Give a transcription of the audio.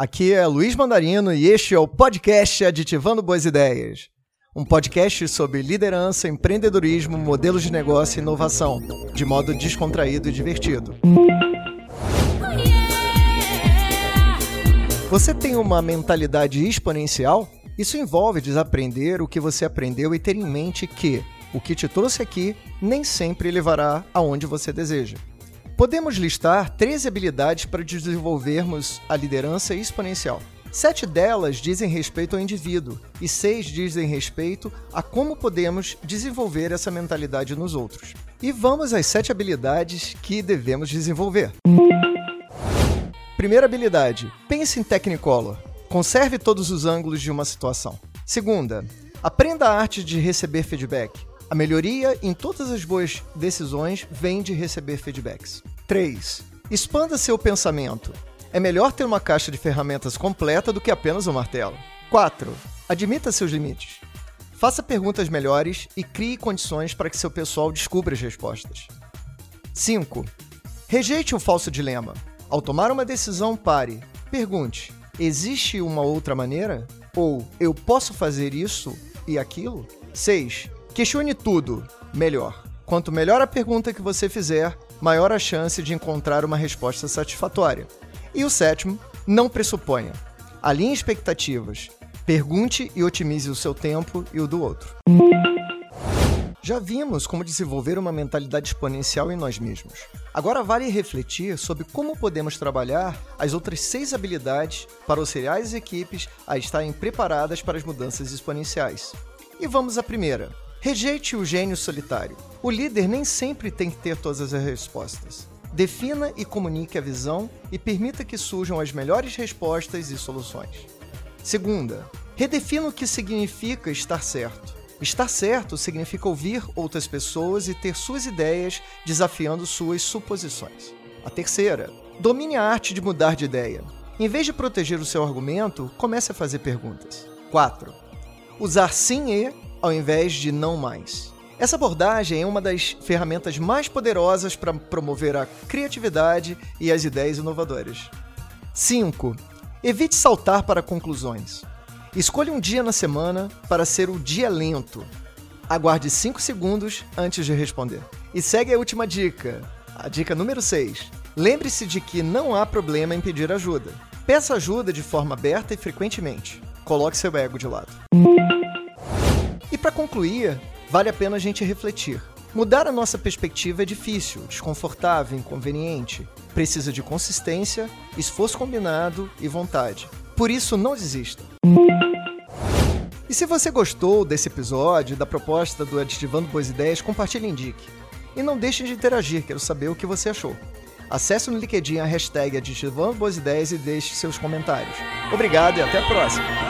Aqui é Luiz Mandarino e este é o podcast Aditivando Boas Ideias. Um podcast sobre liderança, empreendedorismo, modelos de negócio e inovação, de modo descontraído e divertido. Você tem uma mentalidade exponencial? Isso envolve desaprender o que você aprendeu e ter em mente que o que te trouxe aqui nem sempre levará aonde você deseja. Podemos listar 13 habilidades para desenvolvermos a liderança exponencial. Sete delas dizem respeito ao indivíduo e seis dizem respeito a como podemos desenvolver essa mentalidade nos outros. E vamos às sete habilidades que devemos desenvolver. Primeira habilidade: pense em Technicolor. Conserve todos os ângulos de uma situação. Segunda, aprenda a arte de receber feedback. A melhoria em todas as boas decisões vem de receber feedbacks. 3. Expanda seu pensamento. É melhor ter uma caixa de ferramentas completa do que apenas um martelo. 4. Admita seus limites. Faça perguntas melhores e crie condições para que seu pessoal descubra as respostas. 5. Rejeite o falso dilema. Ao tomar uma decisão, pare. Pergunte: existe uma outra maneira? Ou eu posso fazer isso e aquilo? 6. Questione tudo, melhor. Quanto melhor a pergunta que você fizer, maior a chance de encontrar uma resposta satisfatória. E o sétimo, não pressuponha. Alinhe expectativas. Pergunte e otimize o seu tempo e o do outro. Já vimos como desenvolver uma mentalidade exponencial em nós mesmos. Agora vale refletir sobre como podemos trabalhar as outras seis habilidades para auxiliar as equipes a estarem preparadas para as mudanças exponenciais. E vamos à primeira: Rejeite o gênio solitário. O líder nem sempre tem que ter todas as respostas. Defina e comunique a visão e permita que surjam as melhores respostas e soluções. Segunda, redefina o que significa estar certo. Estar certo significa ouvir outras pessoas e ter suas ideias desafiando suas suposições. A terceira, domine a arte de mudar de ideia. Em vez de proteger o seu argumento, comece a fazer perguntas. 4. Usar sim e ao invés de não mais. Essa abordagem é uma das ferramentas mais poderosas para promover a criatividade e as ideias inovadoras. 5. Evite saltar para conclusões. Escolha um dia na semana para ser o dia lento. Aguarde 5 segundos antes de responder. E segue a última dica, a dica número 6. Lembre-se de que não há problema em pedir ajuda. Peça ajuda de forma aberta e frequentemente. Coloque seu ego de lado. Concluir, vale a pena a gente refletir. Mudar a nossa perspectiva é difícil, desconfortável, inconveniente. Precisa de consistência, esforço combinado e vontade. Por isso, não desista. E se você gostou desse episódio, da proposta do Aditivando Boas Ideias, compartilhe e indique. E não deixe de interagir, quero saber o que você achou. Acesse no LinkedIn a hashtag Aditivando Boas Ideias e deixe seus comentários. Obrigado e até a próxima!